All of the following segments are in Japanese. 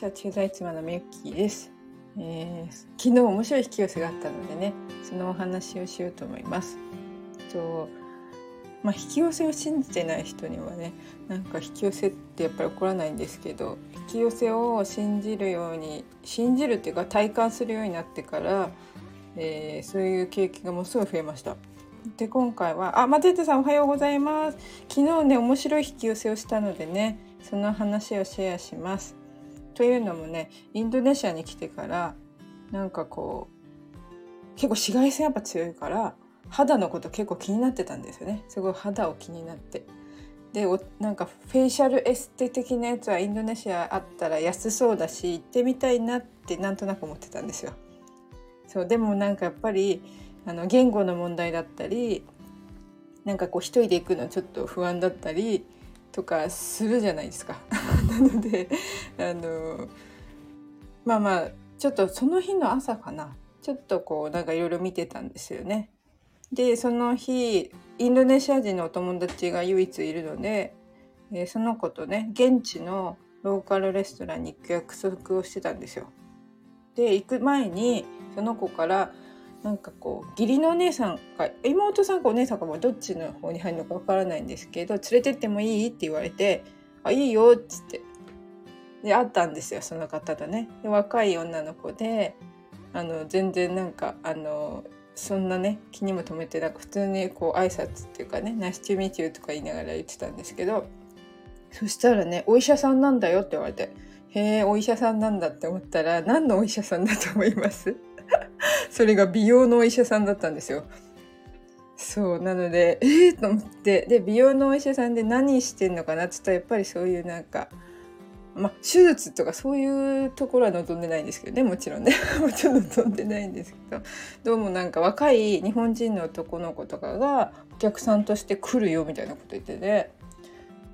シャ駐在妻のみゆきです、えー、昨日面白い引き寄せがあったのでねそのお話をしようと思います。とまあ、引き寄せを信じてない人にはねなんか引き寄せってやっぱり起こらないんですけど引き寄せを信じるように信じるっていうか体感するようになってから、えー、そういう経験がものすごい増えました。で今回はあマテテさんおはようございます。昨日ね面白い引き寄せをしたのでねその話をシェアします。というのもねインドネシアに来てからなんかこう結構紫外線やっぱ強いから肌のこと結構気になってたんですよね。すごい肌を気になって。でなんかフェイシャルエステ的なやつはインドネシアあったら安そうだし行ってみたいなってなんとなく思ってたんですよ。そうでもなんかやっぱりあの言語の問題だったりなんかこう一人で行くのちょっと不安だったりとかするじゃないですか。なのであのまあまあちょっとその日の朝かなちょっとこうなんかいろいろ見てたんですよね。でその日インドネシア人のお友達が唯一いるので、えー、その子とね現地のローカルレストランに行く約束をしてたんですよ。で行く前にその子からなんかこう義理のお姉さんか妹さんかお姉さんかもどっちの方に入るのかわからないんですけど連れてってもいい？って言われて「あいいよ」っつって。で会ったんですよその方とね。で若い女の子であの全然なんかあのそんなね気にも留めてなく普通にこう挨拶っていうかね「ナイスチューミチュー」とか言いながら言ってたんですけどそしたらね「お医者さんなんだよ」って言われて「へえお医者さんなんだ」って思ったら何のお医者さんだと思います？それが美容のお医者さんだったんですよ。そうなのでえ えー、と思って。で美容のお医者さんで何してんのかなって言ったらやっぱりそういうなんかま手術とかそういうところは望んでないんですけどねもちろんね。もちろん望んでないんですけど。どうもなんか若い日本人の男の子とかがお客さんとして来るよみたいなこと言ってね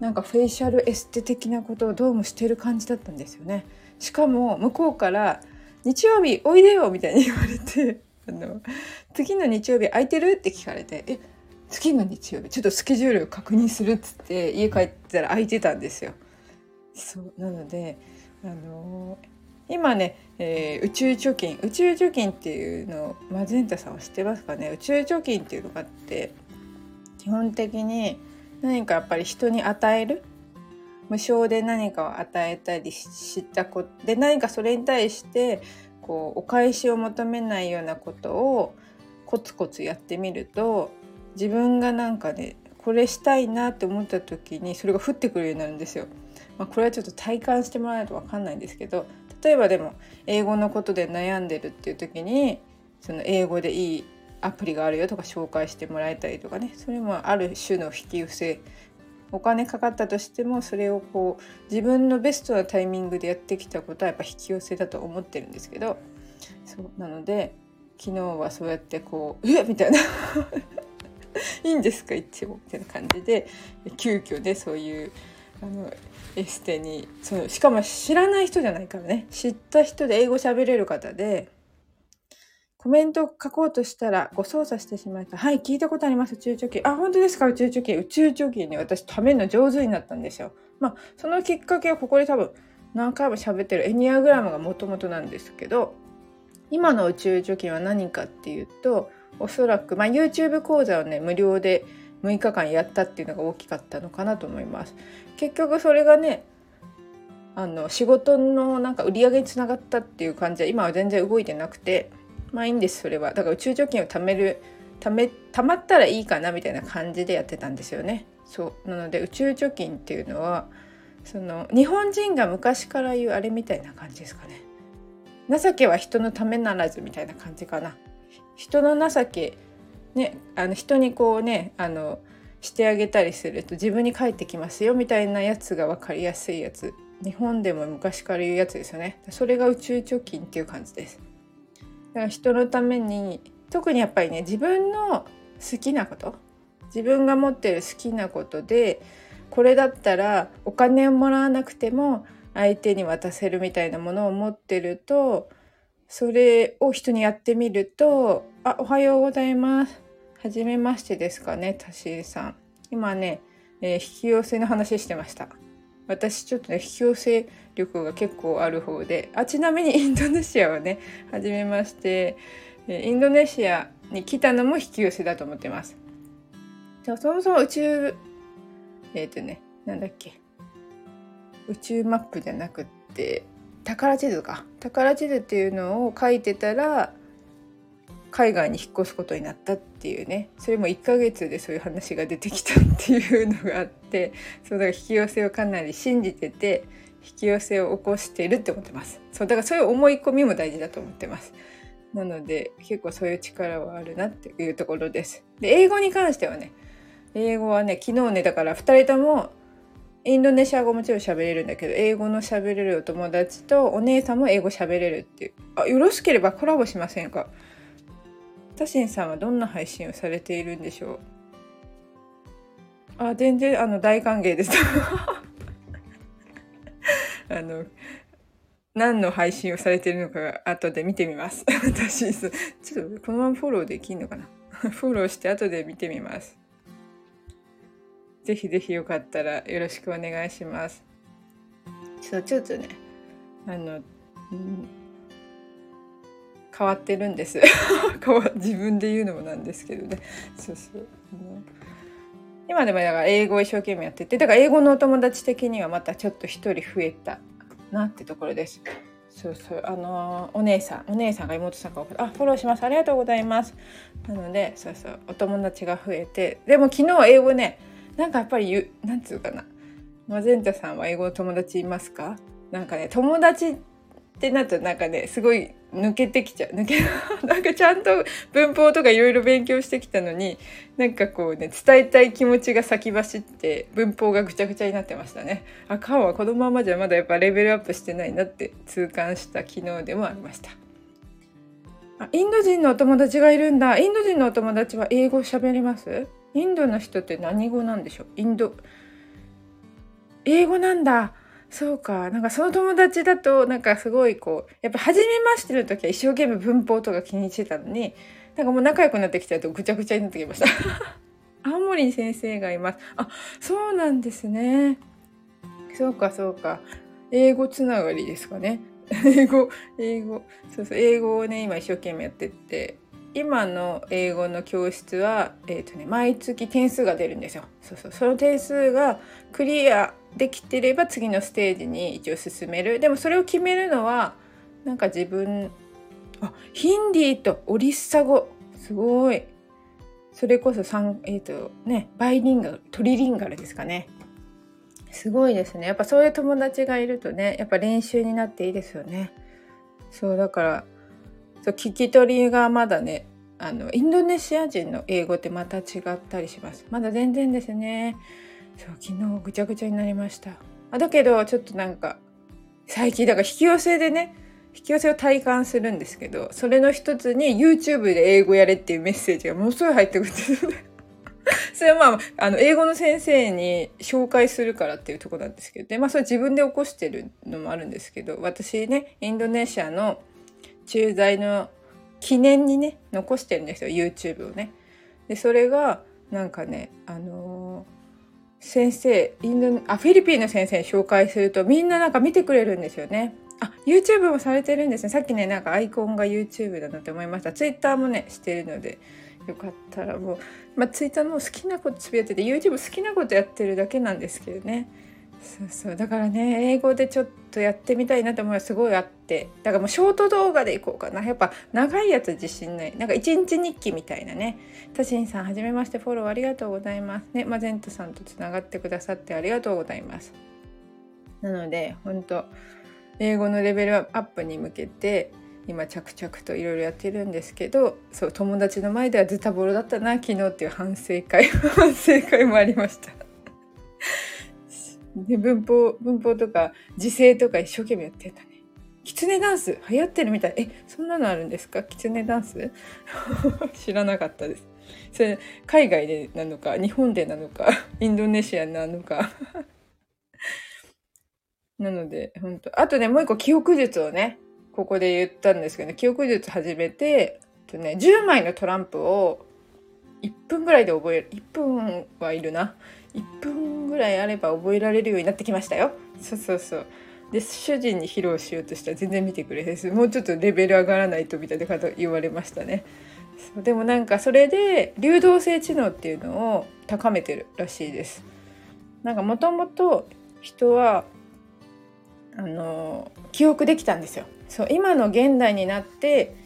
なんかフェイシャルエステ的なことをどうもしてる感じだったんですよね。しかも向こうから日曜日おいでよみたいに言われて。あの次の日曜日空いてる？って聞かれてえ次の日曜日ちょっとスケジュール確認するっつって家帰ったら空いてたんですよ。そうなのであの今ね、えー、宇宙貯金宇宙貯金っていうのマゼンタさんは知ってますかね？宇宙貯金っていうのがあって基本的に何かやっぱり人に与える？無償で何かを与えたりしたことで何かそれに対してこうお返しを求めないようなことをコツコツやってみると自分がなんかねこれしたいなって思った時にそれが降ってくるようになるんですよ。まあ、これはちょっと体感してもらわないと分かんないんですけど例えばでも英語のことで悩んでるっていう時にその英語でいいアプリがあるよとか紹介してもらえたりとかねそれもある種の引き寄せお金かかったとしてもそれをこう自分のベストなタイミングでやってきたことはやっぱ引き寄せだと思ってるんですけどそうなので昨日はそうやってこう「えみたいな。いいんですか？一応。みたいな感じで急遽ねそういうあのエステにそうしかも知らない人じゃないからね。知った人で英語喋れる方でコメント書こうとしたらご操作してしまった。はい、聞いたことあります、宇宙貯金。あ、本当ですか、宇宙貯金。宇宙貯金ね、私食べるの上手になったんですよ。まあ、そのきっかけはここで多分何回も喋ってるエニアグラムがもともとなんですけど、今の宇宙貯金は何かっていうと、おそらく、まあ、YouTube 講座をね、無料で6日間やったっていうのが大きかったのかなと思います。結局それがね、あの仕事のなんか売り上げにつながったっていう感じは今は全然動いてなくてまあいいんですそれは。だから宇宙貯金を貯める貯め貯まったらいいかなみたいな感じでやってたんですよね。そう。なので宇宙貯金っていうのはその日本人が昔から言うあれみたいな感じですかね。情けは人のためならずみたいな感じかな。人の情けねあの人にこうねあのしてあげたりすると自分に返ってきますよみたいなやつが分かりやすいやつ。日本でも昔から言うやつですよね。それが宇宙貯金っていう感じです。から人のために特にやっぱりね自分の好きなこと自分が持ってる好きなことでこれだったらお金をもらわなくても相手に渡せるみたいなものを持ってるとそれを人にやってみると「あおはようございます」「はじめましてですかねたしさん」今ね、えー、引き寄せの話してました。私ちょっとね引き寄せ力が結構ある方であちなみに インドネシアはね初めましてインドネシアに来たのも引き寄せだと思ってます。じゃそもそも宇宙えっ、ー、とねなんだっけ宇宙マップじゃなくって宝地図か宝地図っていうのを書いてたら海外に引っ越すことになったっていうね。それも1ヶ月でそういう話が出てきたっていうのがあって。そうだから引き寄せをかなり信じてて引き寄せを起こしているって思ってます。そうだからそういう思い込みも大事だと思ってます。なので結構そういう力はあるなっていうところです。で英語に関してはね英語はね昨日ねだから2人ともインドネシア語もちろん喋れるんだけど英語の喋れるお友達とお姉さんも英語喋れるっていう。あよろしければコラボしませんか？タシンさんはどんな配信をされているんでしょう？あ全然あの大歓迎です。あの何の配信をされているのか後で見てみます。私ちょっとこのままフォローできんのかな？フォローして後で見てみます。ぜひぜひよかったらよろしくお願いします。そうちょっとね。あの、うん変わってるんです。自分で言うのもなんですけどね。そうそう。今でもだから英語を一生懸命やっててだから英語のお友達的にはまたちょっと一人増えたなってところです。そうそう。あのお姉さんお姉さんが妹さんがあフォローします。ありがとうございます。なのでそうそう。お友達が増えてでも昨日英語ねなんかやっぱり言うなんつうかな。マゼンタさんは英語の友達いますか？なんかね友達ってなるとなんかねすごい抜けてきちゃう。抜け なんかちゃんと文法とかいろいろ勉強してきたのになんかこうね伝えたい気持ちが先走って文法がぐちゃぐちゃになってましたね。あカオはこのままじゃまだやっぱレベルアップしてないなって痛感した昨日でもありました。あインド人のお友達がいるんだ。インド人のお友達は英語喋ります？インドの人って何語なんでしょう？インド。英語なんだ。そうか。なんかその友達だと、なんかすごいこう、やっぱ初めましての時は一生懸命文法とか気にしてたのに、なんかもう仲良くなってきちゃうとぐちゃぐちゃになってきました。青森先生がいます。あ、そうなんですね。そうか、そうか。英語つながりですかね。英語、英語。そうそう、英語をね、今一生懸命やってって、今の英語の教室は、えっ、ー、とね、毎月点数が出るんですよ。そうそう。その点数がクリアできてれば次のステージに一応進める。でもそれを決めるのはなんか自分あヒンディーとオリッサ語。すごい。それこそ3えっ、ー、とねバイリンガルトリリンガルですかね。すごいですね。やっぱそういう友達がいるとねやっぱ練習になっていいですよね。そうだからそう聞き取りがまだねあのインドネシア人の英語ってまた違ったりします。まだ全然ですね。そう昨日ぐちゃぐちゃになりましたあだけどちょっとなんか最近だから引き寄せでね引き寄せを体感するんですけどそれの一つに YouTube で英語やれっていうメッセージがものすごい入ってくるんで それはまあ、あの、英語の先生に紹介するからっていうとこなんですけど、で、まあ、それ自分で起こしてるのもあるんですけど、私ね、インドネシアの駐在の記念にね、残してるんですよ、YouTube をね。で、それが、なんかね、あの先生インドあフィリピンの先生に紹介するとみんななんか見てくれるんですよね。あ YouTube もされてるんですね。さっきねなんかアイコンが YouTube だなって思いました。Twitter もねしてるのでよかったらもう、まあ、Twitter も好きなことつぶやいてて YouTube 好きなことやってるだけなんですけどね。そうそう。だからね英語でちょっとやってみたいなと思いはすごいあって。だからもうショート動画でいこうかな。やっぱ長いやつ自信ない。なんか一日日記みたいなね。タシンさんはじめまして。フォローありがとうございます。ねマゼントさんとつながってくださって。ありがとうございます。なので本当英語のレベルアップに向けて今着々といろいろやってるんですけどそう友達の前ではズタボロだったな昨日っていう反省会。反省会もありました。で文法文法とか時制とか一生懸命やってたね。キツネダンス流行ってるみたい。え、そんなのあるんですか？キツネダンス？知らなかったです。それ海外でなのか、日本でなのか、インドネシアなのか？なので、本当あとね、もう一個記憶術をね、ここで言ったんですけどね、記憶術始めて、とね、10枚のトランプを1分ぐらいで覚える。1分はいるな。1分ぐらいあれば覚えられるようになってきましたよ。そうそうそう。で主人に披露しようとしたら全然見てくれですもうちょっとレベル上がらないとみたいな方言われましたね。そうでもなんかそれで流動性知能っていうのを高めてるらしいです。なんかもともと人はあの記憶できたんですよ。そう今の現代になって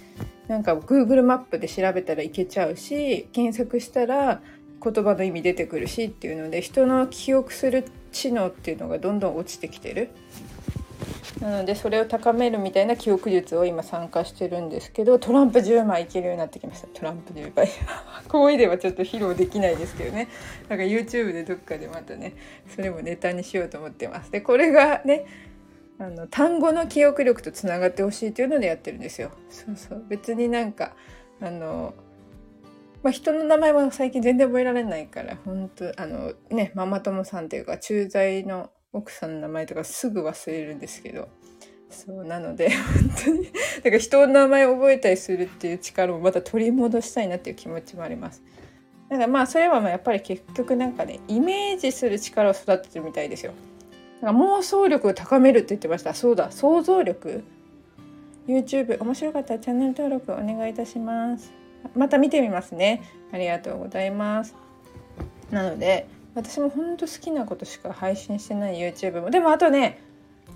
なんか Google マップで調べたらいけちゃうし検索したら言葉の意味出てくるしっていうので人の記憶する知能っていうのがどんどん落ちてきてる。なのでそれを高めるみたいな記憶術を今参加してるんですけどトランプ10枚いけるようになってきました。トランプ10枚。こういうではちょっと披露できないですけどね。なんか YouTube でどっかでまたねそれもネタにしようと思ってます。でこれがねあの単語の記憶力とつながってほしいというのでやってるんですよ。そうそう。別になんかあのまあ、人の名前は最近全然覚えられないから本当あのねママ友さんっていうか駐在の奥さんの名前とかすぐ忘れるんですけどそうなので 本当にだから人の名前を覚えたりするっていう力もまた取り戻したいなっていう気持ちもあります。だからまあそれはまあやっぱり結局なんかねイメージする力を育ててるみたいですよ。だから妄想力を高めるって言ってました。そうだ想像力 YouTube 面白かったらチャンネル登録お願いいたします。また見てみますね。ありがとうございます。なので私も本当好きなことしか配信してない YouTube も。でもあとね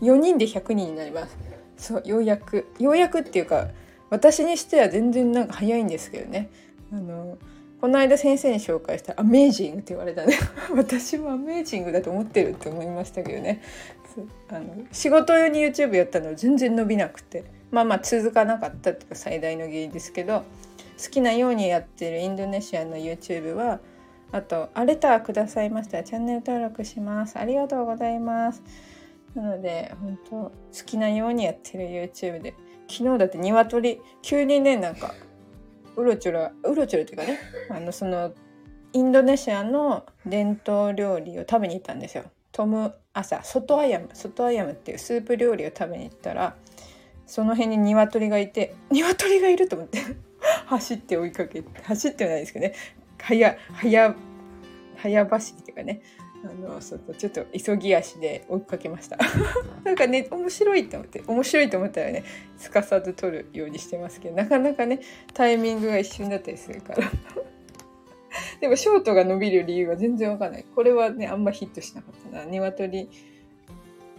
4人で100人になります。そうようやく。ようやくっていうか私にしては全然なんか早いんですけどね。あのこの間先生に紹介した「アメージング」って言われたね。私もアメージングだと思ってるって思いましたけどね。あの仕事用に YouTube やったの全然伸びなくて。まあまあ続かなかったっていうか最大の原因ですけど。好きなようにやってるインドネシアの YouTube はあと、あレターくださいましたらチャンネル登録します。ありがとうございます。なので、本当好きなようにやってる YouTube で、昨日だって鶏、急にね、なんか、うろちょろ、うろちょろっていうかね、あの、その、インドネシアの伝統料理を食べに行ったんですよ。トム、朝、外アヤム、外アヤムっていうスープ料理を食べに行ったら、その辺に鶏がいて、鶏がいると思って走って追いかけて、走ってはないですけどね、早早早走りっていうかね。あのそうちょっと急ぎ足で追いかけました。なんかね面白いと思って面白いと思ったらねすかさず撮るようにしてますけどなかなかねタイミングが一瞬だったりするから。でもショートが伸びる理由は全然わかんない。これはねあんまヒットしなかったな。鶏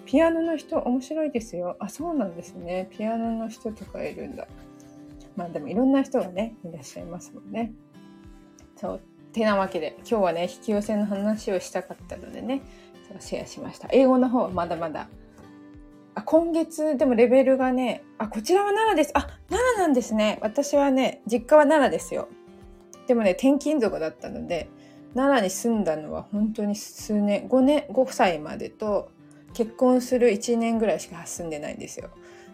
ピアノの人面白いですよ。あそうなんですね。ピアノの人とかいるんだまあでもいろんな人がねいらっしゃいますもんね。そうてなわけで今日はね引き寄せの話をしたかったのでねシェアしました。英語の方はまだまだ。あ今月でもレベルがねあこちらは奈良です。あ奈良なんですね。私はね実家は奈良ですよ。でもね転勤族だったので奈良に住んだのは本当に数年5年5歳までと結婚する1年ぐらいしか住んでないんですよ。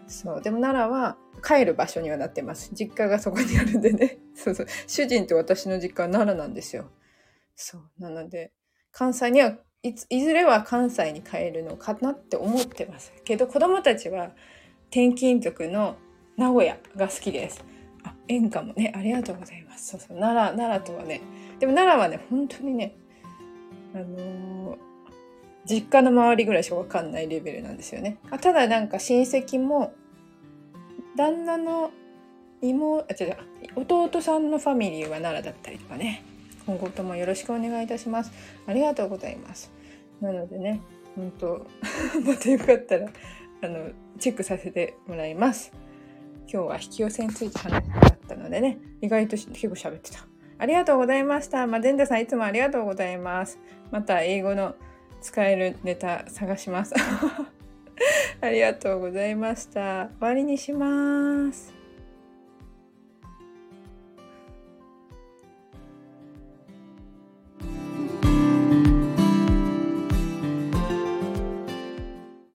そうでも奈良は帰る場所にはなってます。実家がそこにあるんでね。そうそう。主人と私の実家は奈良なんですよ。そう。なので関西にはいついずれは関西に帰るのかなって思ってます。けど子供たちは転勤族の名古屋が好きです。あ演歌もねありがとうございます。そうそう。奈良奈良とはねでも奈良はね本当にねあのー、実家の周りぐらいしか分かんないレベルなんですよね。あただなんか親戚も旦那の妹あ違う弟さんのファミリーは奈良だったりとかね。今後ともよろしくお願いいたします。ありがとうございます。なのでね本当 またよかったらあのチェックさせてもらいます。今日は引き寄せについて話したかったのでね意外と結構喋ってた。ありがとうございました。まあ、デンダさんいつもありがとうございます。また英語の使えるネタ探します。ありがとうございました。終わりにします。